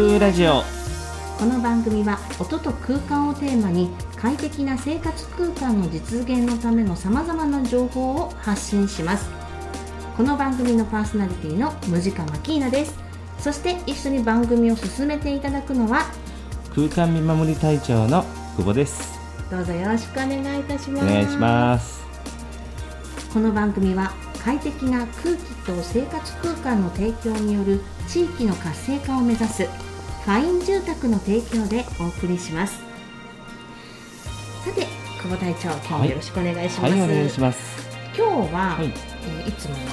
音風ラジオ。この番組は音と空間をテーマに快適な生活空間の実現のためのさまざまな情報を発信します。この番組のパーソナリティのムジカマキーナです。そして一緒に番組を進めていただくのは空間見守り隊長の久保です。どうぞよろしくお願いいたします。お願いします。この番組は快適な空気と生活空間の提供による地域の活性化を目指すファイン住宅の提供でお送りします。さて久保隊長今日もよろしくお願いします、はいお願いします。今日は、はい。いえーいつものうん。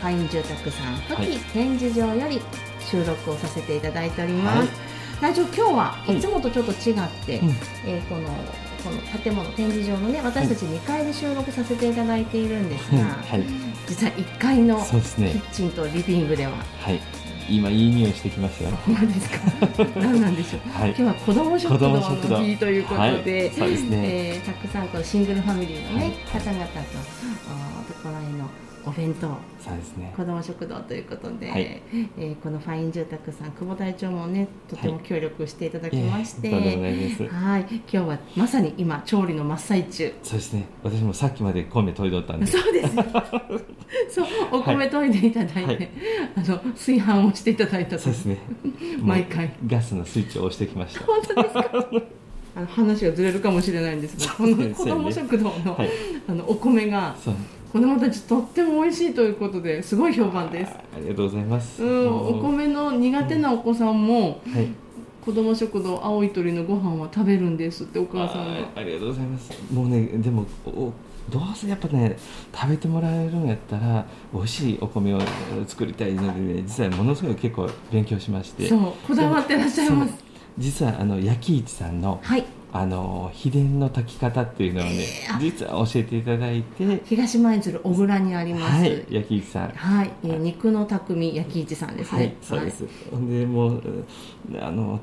ファイン住宅さんはい。時展示場より収録をさせていただいております、はい。隊長今日ははい。いつもとちょっと違って、うん。えーこのこの建物展示場のね私たち2階で収録させていただいているんですが、はい。実は1階のキッチンとリビングでははい今いい匂いしてきましたよ。何ですか？何なんでしょう？はい。今日は子供食堂の日ということで、はい。そうですね。えーたくさんこうシングルファミリーの、ねはい。方々とあーところへのお弁当。そうですね。子ども食堂ということで、はい。えーこのファイン住宅さん久保隊長もねとても協力していただきまして、いえいはい。今日はまさに今調理の真っ最中。そうですね。私もさっきまで米研いどったんで。そうです。そうお米研いでいただいて、はい。あの炊飯をしていただいたと。そうですね。毎回。ガスのスイッチを押してきました。本当ですか？あの話がずれるかもしれないんですがこの子ども食堂の,、はい。あのお米がそう子どもたちとっても美味しいということですごい評判です、ありがとうございます。うん、お米の苦手なお子さんも、はい。子ども食堂青い鳥のご飯は食べるんですってお母さんが。あありがとうございます。もうねでもおどうせやっぱね食べてもらえるんやったら美味しいお米を作りたいのでね実はものすごい結構勉強しまして。そうこだわってらっしゃいます。実はあの焼き市さんのはいあの秘伝の炊き方っていうのをね、えーあ実は教えていただいて東舞鶴小倉にありますはい焼き市さんはい、えー肉の匠焼き市さんですね。はい、そうです。ほんでもうあの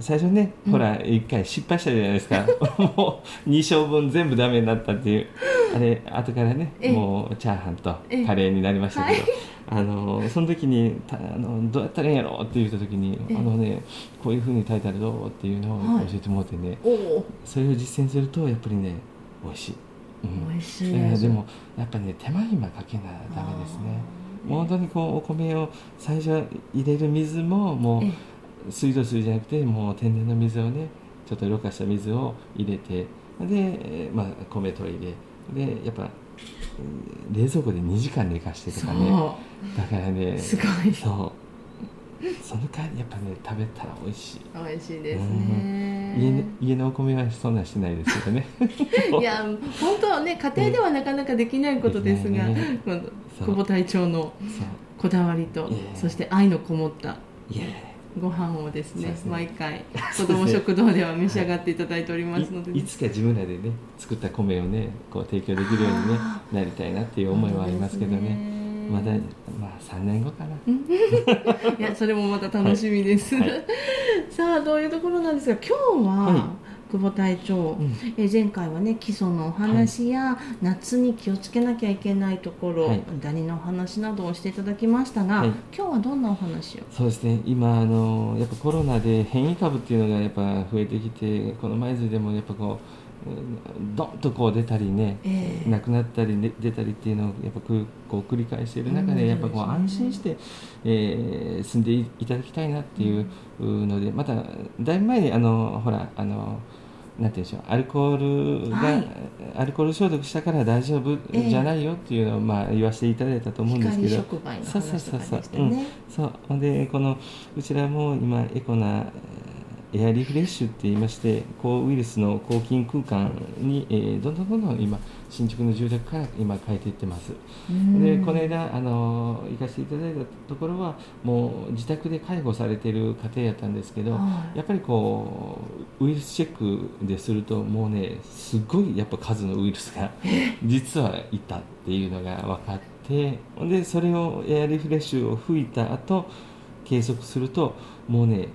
最初ね、ほら一回失敗したじゃないですか。もう二升分全部ダメになったっていうあれ後からね、ええ。もうチャーハンとええ。カレーになりましたけど。はい。あのその時にたあのどうやったらいいんやろうって言った時に、ええ。あのねこういうふうに炊いたらどうっていうのをはい。教えてもらってね、それを実践するとやっぱりね美味しい、うん。美味しい。え。ーでもやっぱね手間暇かけなダメですね。もう本当にこうお米を最初入れる水ももえう水道水じゃなくてもう天然の水をねちょっとろ過した水を入れてで、えーまあ、米と入れでやっぱうん冷蔵庫で2時間寝かしてとかね。そだからねう、すごい。そう。その代わりやっぱね食べたら美味しい。美味しいですね。家の家のお米はそんなんしてないですけどね。いや本当はね家庭ではなかなかできないことですが、ね久保隊長のこだわりと、そして愛のこもったいやご飯をですねね。毎回子ども食堂では召し上がっていただいておりますので、いいつか自分らでね作った米をねこう提供できるようにねあなりたいなっていう思いはありますけどね。まだまあ3年後かな。いやそれもまた楽しみです、はい。はい。さあどういうところなんですが今日は、はい久保隊長、うん。えー前回はね基礎のお話や、夏に気をつけなきゃいけないところ、はい。ダニのお話などをしていただきましたが、はい。今日はどんなお話を？そうですね。今あのやっぱコロナで変異株っていうのがやっぱ増えてきてこの舞鶴でもやっぱこううんドンとこう出たりね、ええ。亡くなったり、ね、出たりっていうのをやっぱくこう繰り返している中うんでやっぱこう安心して、えー住んでいいただきたいなっていうのでまただいぶ前にあのほらあのなんていうんでしょうアルコールが、はい。アルコール消毒したから大丈夫ええじゃないよっていうのを、まあ、言わせていただいたと思うんですけ光ど触媒のそうそうそうそう。でしたねそう。でこのうちらも今エコなえーエアリフレッシュって言いまして抗ウイルスの抗菌空間に、えーどんどんどんどん今新築の住宅から今変えていってます。うん。でこの間あの行かせていただいたところはもう自宅で介護されている家庭やったんですけど、はい。やっぱりこうウイルスチェックでするともうねすごいやっぱ数のウイルスが実はいたっていうのが分かってでそれをエアリフレッシュを吹いた後計測するともうね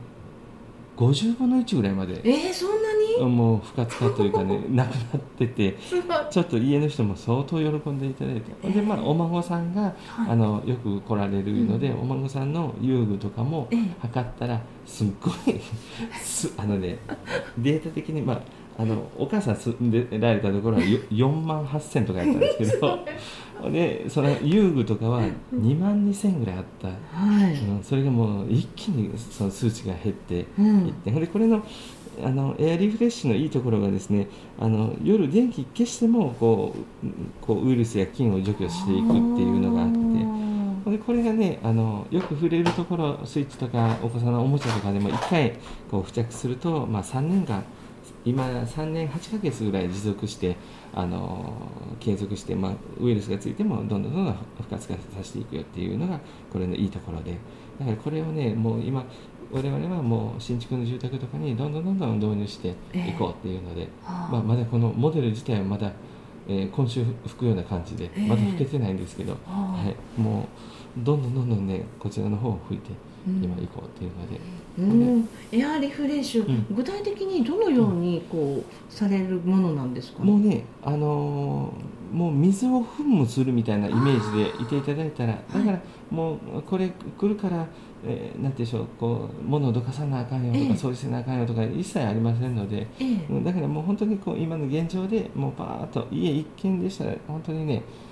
50分の1ぐらいまで。えー、そんなに？もう不活化というかね なくなっててちょっと家の人も相当喜んでいただいて、えー。でまあお孫さんが、はい。あのよく来られるので、うん。お孫さんの遊具とかもええ。測ったらすっごい すあのねデータ的にまああのお母さん住んでられたところはよ4万8000とかやったんですけど でその遊具とかは2万2000ぐらいあった、はい、うん、それがもう一気にその数値が減ってうん。いって、ほんでこれのあのエアリフレッシュのいいところがですねあの夜電気消してもこうこうウイルスや菌を除去していくっていうのがあってでこれがねあのよく触れるところスイッチとかお子さんのおもちゃとかでも1回こう付着すると、まあ、3年間今3年8ヶ月ぐらい持続してあの継続して、まあ、ウイルスがついてもどんどんどんどん不活化させていくよっていうのがこれのいいところで。だからこれをねもう今我々はもう新築の住宅とかにどんどんどんどん導入していこうっていうので、はあ。まあ、まだこのモデル自体はまだ、えー今週吹くような感じでええ。まだ吹けてないんですけど、はあ。はい、もうどんどんどんどんねこちらの方を吹いてうん今行こうっていうので、うん、エアリフレッシュ、うん。具体的にどのようにこうされるものなんですか、もうね、あのーもう水を噴霧するみたいなイメージでいていただいたらだからもうこれ来るから、えーなんてでしょうこう物をどかさなあかんよとか、ええ。掃除せなあかんよとか一切ありませんので。ええ。うんだからもう本当にこう今の現状でもうパーッと家一軒でしたら本当にねえー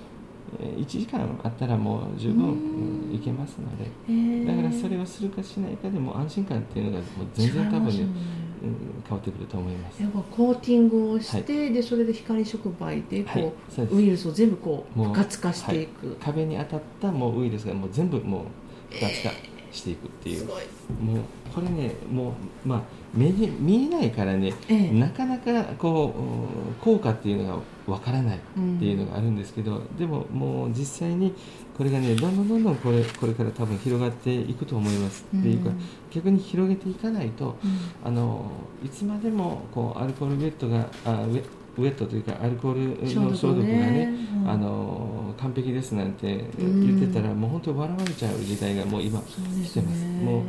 1時間あったらもう十分、うん。うん行けますので。ええだからそれをするかしないかでも安心感っていうのがもう全然多分ね、うん、変わってくると思います。やっぱコーティングをして、でそれで光触媒ではい。こそうです。う、ウイルスを全部こう不活化していく、壁に当たったもうウイルスがもう全部もう不活化していくっていう、すごい。もうこれねもうまあ目に見えないからねええ。なかなかこううん効果っていうのがわからないうんっていうのがあるんですけど、でももう実際にこれがねどんどんどんどんこれこれから多分広がっていくと思います、っていうか逆に広げていかないとうん。あのいつまでもこうアルコールウェットがあウェウェットというかアルコールの消毒がねうん。あの完璧ですなんて言ってたら、もう本当に笑われちゃう時代がもう今そうです来てます、ねも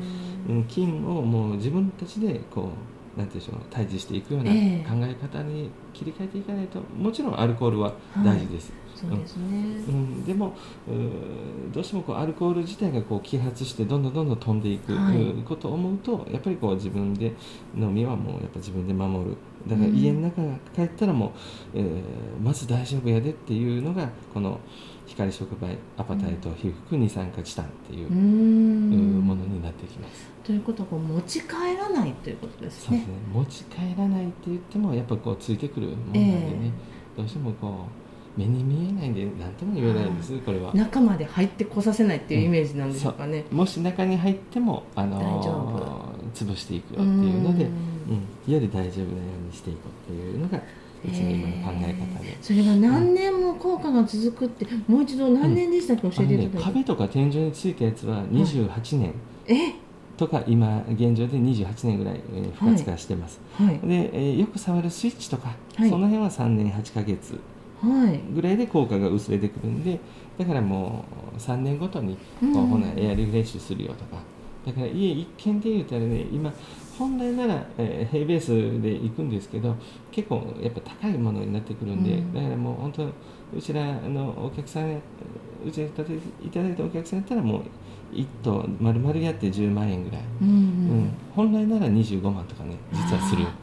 う、うん、菌をもう自分たちでこうなんていうんでしょう対峙していくような考え。ええ方に切り替えていかないと、もちろんアルコールは大事です、そうですね、うん、でもうーどうしてもこうアルコール自体がこう揮発してどんどんどんどん飛んでいく、はい。うんことを思うとやっぱりこう自分で飲みはもうやっぱ自分で守る。だからうん。家の中帰ったらもう、えーまず大丈夫やでっていうのがこの光触媒アパタイト皮膚二酸化チタンっていううーうんんものになってきます。ということはこう持ち帰らないということですね。そうですね。持ち帰らないって言ってもやっぱこうついてくるものなんでね、どうしてもこう目に見えないんで何とも言えないんです、これは。中まで入ってこさせないっていうイメージなんでしょうかね、もし中に入っても、あの大丈潰していくよっていうので、ううん。んより大丈夫なようにしていこうっていうのがうちの今の考え方で。それが何年も効果が続くって、もう一度何年でしたっけ？教えていただいて、壁とか天井についたやつは28年え？とか今現状で28年ぐらいえー不活化してます、はい。で、えーよく触るスイッチとか、はい。その辺は3年8ヶ月はいぐらいで効果が薄れてくるんでだからもう3年ごとにこう、うんほなエアリフレッシュするよとか。だから家一軒で言うたらね今本来なら、えー平ベースで行くんですけど結構やっぱ高いものになってくるんで、うん。だからもう本当うちらのお客さんうちで建てていただいたお客さんやったらもう1棟丸々やって10万円ぐらい、うんうん。うん。本来なら25万とかね実はする。あ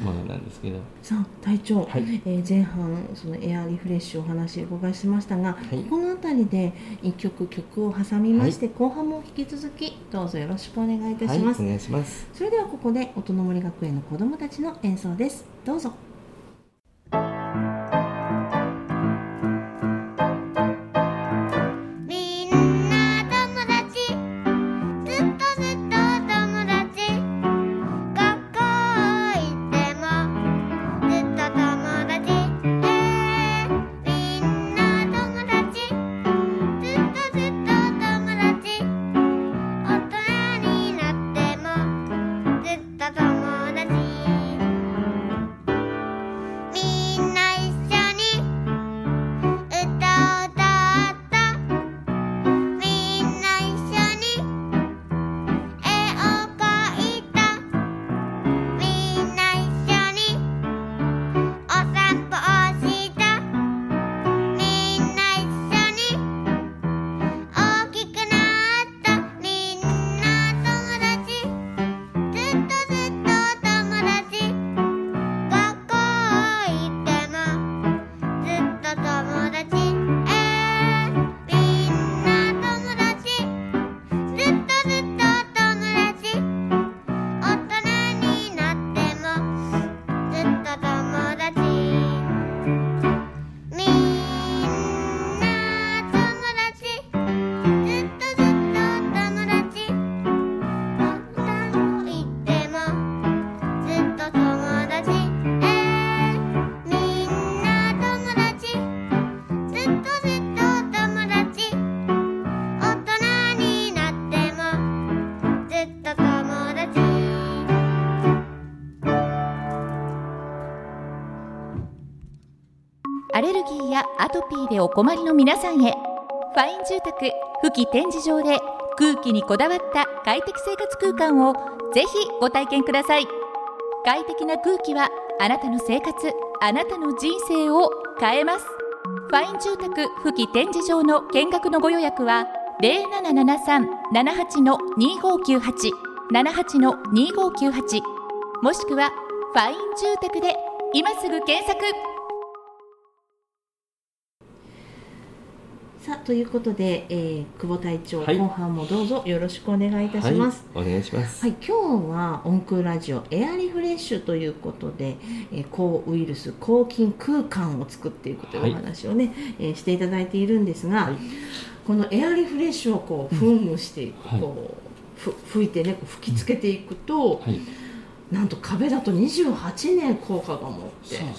ものなんですけど。さあ隊長、はい。えー前半そのエアリフレッシュお話お伺いしましたが、い。この辺りで一曲曲を挟みまして、後半も引き続きどうぞよろしくお願いいたはいします、お願いします。それではここで音の森学園の子どもたちの演奏です。どうぞでお困りの皆さんへ。ファイン住宅付記展示場で空気にこだわった快適生活空間をぜひご体験ください。快適な空気はあなたの生活あなたの人生を変えます。ファイン住宅付記展示場の見学のご予約は0773-78-2598 78-2598もしくはファイン住宅で今すぐ検索。さあということで、えー久保隊長、はい。後半もどうぞよろしくお願いいたします。はい、お願いします。はい、今日は音空ラジオエアリフレッシュということで、えー抗ウイルス抗菌空間を作っていくというお話をね、えーしていただいているんですが、はい。このエアリフレッシュをこう噴霧していく、はい。こうふ吹いてね吹きつけていくと、はい。なんと壁だと28年効果が持ってそうで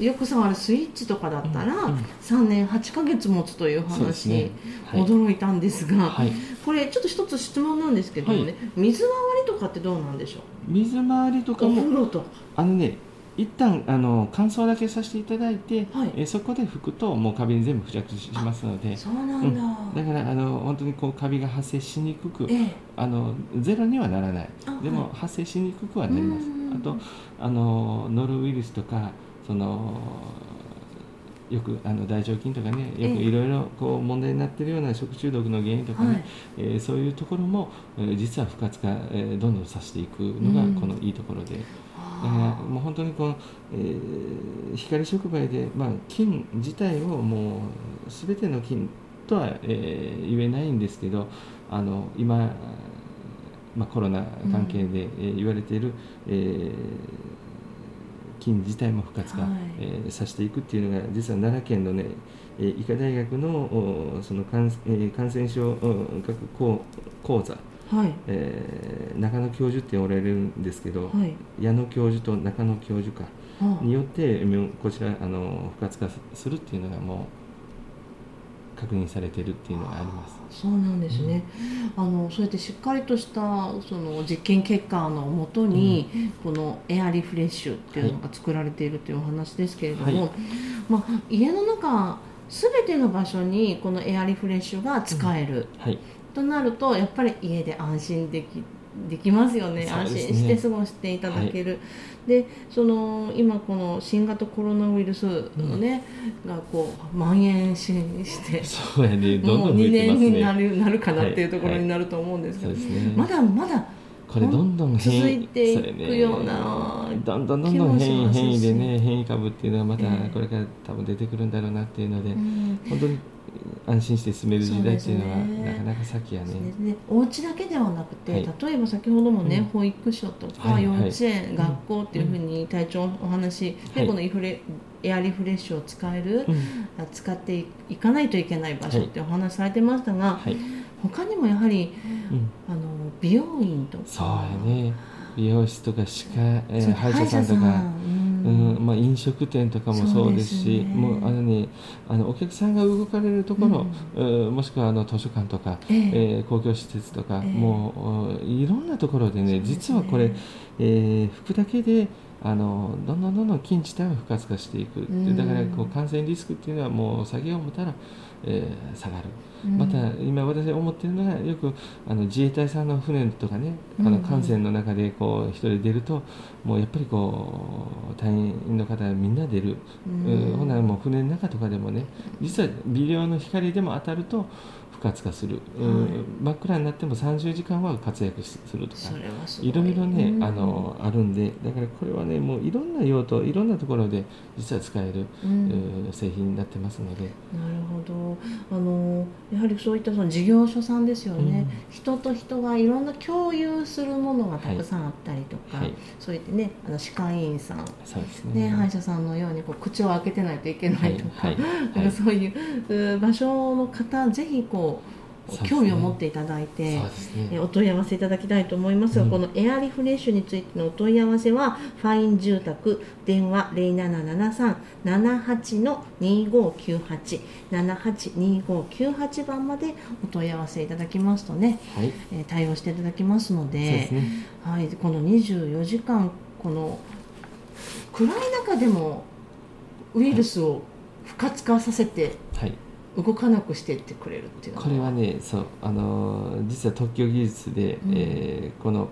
よく触るスイッチとかだったらうんうん。3年8ヶ月持つという話にはい。驚いたんですが、はい。これちょっと一つ質問なんですけどもね、はい。水回りとかってどうなんでしょ水回りとかうおも風呂とか。あのね一旦あの乾燥だけさせていただいて、はい。えそこで拭くともうカビに全部付着しますので。そうなんだ、だからあの本当にこうカビが発生しにくくええ。あのゼロにはならない。あでもはい。発生しにくくはなります。うんあとあのノロウイルスとかそのよくあの大腸菌とかねよくええ。いろいろこう問題になっているような食中毒の原因とかね、はい。えーそういうところも、えー実は不活化、えーどんどんさせていくのがうん。このいいところで、だからあもう本当にこの、えー光触媒で、まあ、菌自体をもう全ての菌とは、えー言えないんですけどあの今、まあ、コロナ関係で、えー言われている、えー菌自体も不活化、はい。えーさせていくっていうのが実は奈良県のねえー医科大学のおその感,、えー感染症お学講講座、ーはい。えー中野教授っておられるんですけど、はい。矢野教授と中野教授かあによってこちらあの不活化するっていうのがもう確認されてるっていうのがあります。そうなんですね、あのそうやってしっかりとしたその実験結果のもとに、このエアリフレッシュっていうのが作られているというお話ですけれども、はい。まあ、家の中すべての場所にこのエアリフレッシュが使える、はい、となるとやっぱり家で安心できできますよね。ね。心して過ごしていただける、でその今この新型コロナウイルスのね、がこう蔓延ししてそうやね、どんもうどん増2年になね。るなるかなっていうところはい。になると思うんですけど、そうですね。まだまだこれどんどん変異続いていくようなどんどんどんどん変異気もします。し変異でね変異株っていうのはまたええ。これから多分出てくるんだろうなっていうので、うん本当に安心して住める時代っていうのはそうですね。なかなか先やね。ですね、お家だけではなくて、はい。例えば先ほどもね、うん。保育所とかはい幼稚園、はい学校っていうふうに体調お話、はい。でこのイフレエアリフレッシュを使える、うん。あ使っていかないといけない場所ってお話されてましたが、はい、他にもやはりうん、あの美容院とか。そうやね。美容室とか歯科、えー歯医者さんとか。うん。うんまあ、飲食店とかもそうですしもうあの、ね、あのお客さんが動かれるところ、うん。もしくはあの図書館とか、ええ。えー公共施設とか、ええ。もうおいろんなところでねね。実はこれ、えー服だけであのどんどんどんどん菌自体は不活化していく、うん。だからこう感染リスクっていうのはもう下げよう思ったら、えー下がる。うん。また今私思ってるのがよくあの自衛隊さんの船とかねあの艦船の中でこう一人出るともうやっぱりこう隊員の方みんな出る、うん。うんほんならもう船の中とかでもね実は微量の光でも当たると不活化する、うんはい真っ暗になっても30時間は活躍するとか。いいろいろね、うん。あのあるんでだからこれはねもういろんな用途いろんなところで実は使える、うん。うん製品になってますので。なるほど。あのやはりそういったその事業所さんですよね、人と人がいろんな共有するものがたくさんあったりとか、はい。そういってねあの歯科医院さん。そうですね。ね、歯医者さんのようにこう口を開けてないといけないとか、はい。はかそういうう場所の方ぜひこう興味を持っていただいて、ね。えお問い合わせいただきたいと思いますが、うん。このエアリフレッシュについてのお問い合わせはファイン住宅電話0773-78の2598 782598番までお問い合わせいただきますとね、はい。えー対応していただきますのでね。はい、この24時間この暗い中でもウイルスを不活化させてはい動かなくしてってくれるっていうのは。これはねそうあのー実は特許技術で、うん。えーこの、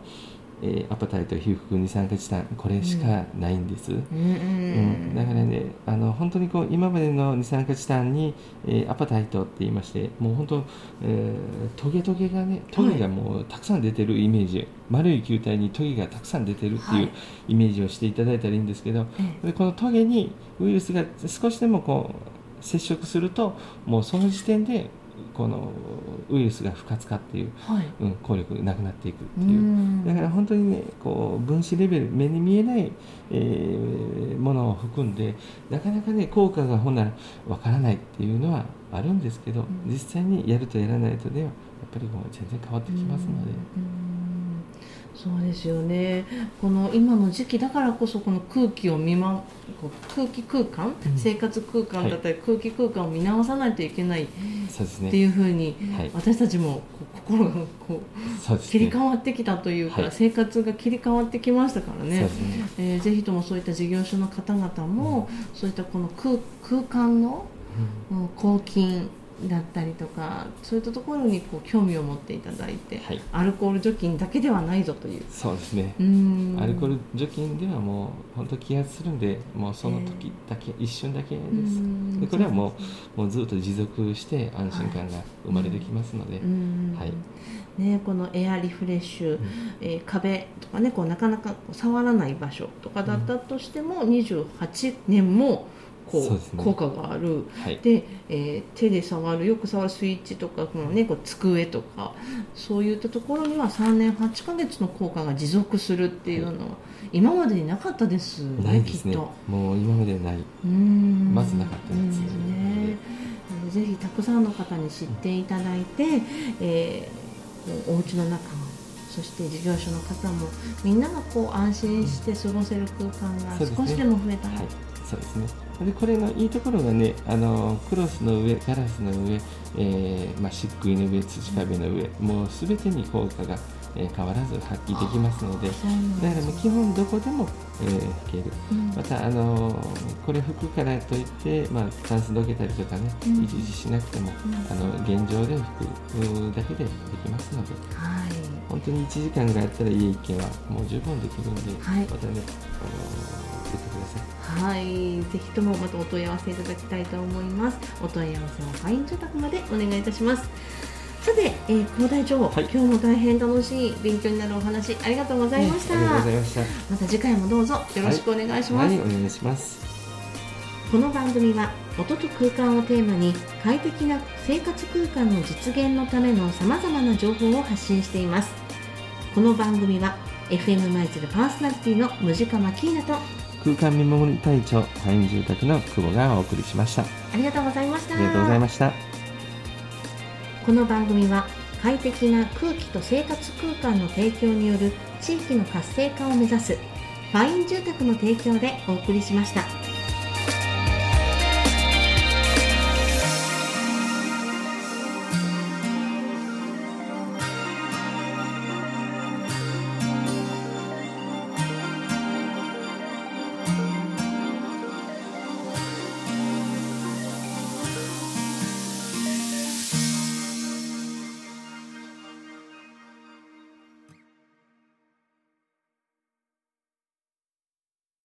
えーアパタイト被覆二酸化チタンこれしかないんです、うんううん。ん。だからねあの本当にこう今までの二酸化チタンに、えーアパタイトって言いましてもう本当、えートゲトゲがねトゲがもうたくさん出てるイメージ、丸い球体にトゲがたくさん出てるってはい。いうイメージをしていただいたらいいんですけど、え。でこのトゲにウイルスが少しでもこう接触するともうその時点でこのウイルスが不活化っていう、えはい。うん、効力がなくなっていくってういう。ん。だから本当にねこう分子レベル目に見えない、えーものを含んでなかなかね効果がほんならわからないっていうのはあるんですけど、ん。実際にやるとやらないとではやっぱりもう全然変わってきますので、うんそうですよね。この今の時期だからこそこの空気を見まこう空気空間、うん。生活空間だったり空気空間を見直さないといけないっそうですね。ていうふうに、はい。私たちもこう心がこそうね。う切り替わってきたというか、はい。生活が切り替わってきましたからね。ね。えーぜひともそういった事業所の方々も、そういったこの空空間の、うん。抗菌だったりとかそういったところにこう興味を持っていただいて、はい。アルコール除菌だけではないぞという。そうですね。うーん。アルコール除菌ではもう本当気圧するんでもうその時だけ、一瞬だけです。うん。でこれはもうもうずっと持続して安心感が生まれてきますので、うん。はい。ね、このエアリフレッシュ、えー壁とかねこうなかなか触らない場所とかだったとしても、28年もこうね。効果がある。はい。で、えー手で触るよく触るスイッチとかこの、ね、こう机とかそういったところには3年8ヶ月の効果が持続するっていうのは、今までになかったですねないですね。きっと。もう今までない、うーん。まずなかったですね。うんねぜひたくさんの方に知っていただいて、えーお家の中もそして事業所の方もみんながこう安心して過ごせる空間が少しでも増えたら、はい、そうですね。でこれのいいところがね、あのクロスの上、ガラスの上、えーまあ、漆喰の上、土壁の上、もうすべてに効果が、えー変わらず発揮できますので、だからもう基本どこでも、えー吹ける。うんまた、あのこれ吹くからといって、まあ、タンスどけたりとかね、うんいちいちしなくても、んあの現状で吹くだけでできますので、はい本当に1時間があったら家一軒はもう十分できるんで、はいまたね、あの。はい、ぜひともまたお問い合わせいただきたいと思います。お問い合わせはファイン住宅までお願いいたします。さて、えー、黒台長、はい今日も大変楽しい勉強になるお話ありがとうございました。ありがとうございました。また次回もどうぞよろしくお願いします。はい、お願いします。この番組は音と空間をテーマに快適な生活空間の実現のためのさまざまな情報を発信していますこの番組は FM 舞鶴パーソナリティのムジカマキーナと空間見守り隊長、ファイン住宅の久保がお送りしました。あありがとうございましたりがとうございました。この番組は快適な空気と生活空間の提供による地域の活性化を目指すファイン住宅の提供でお送りしました。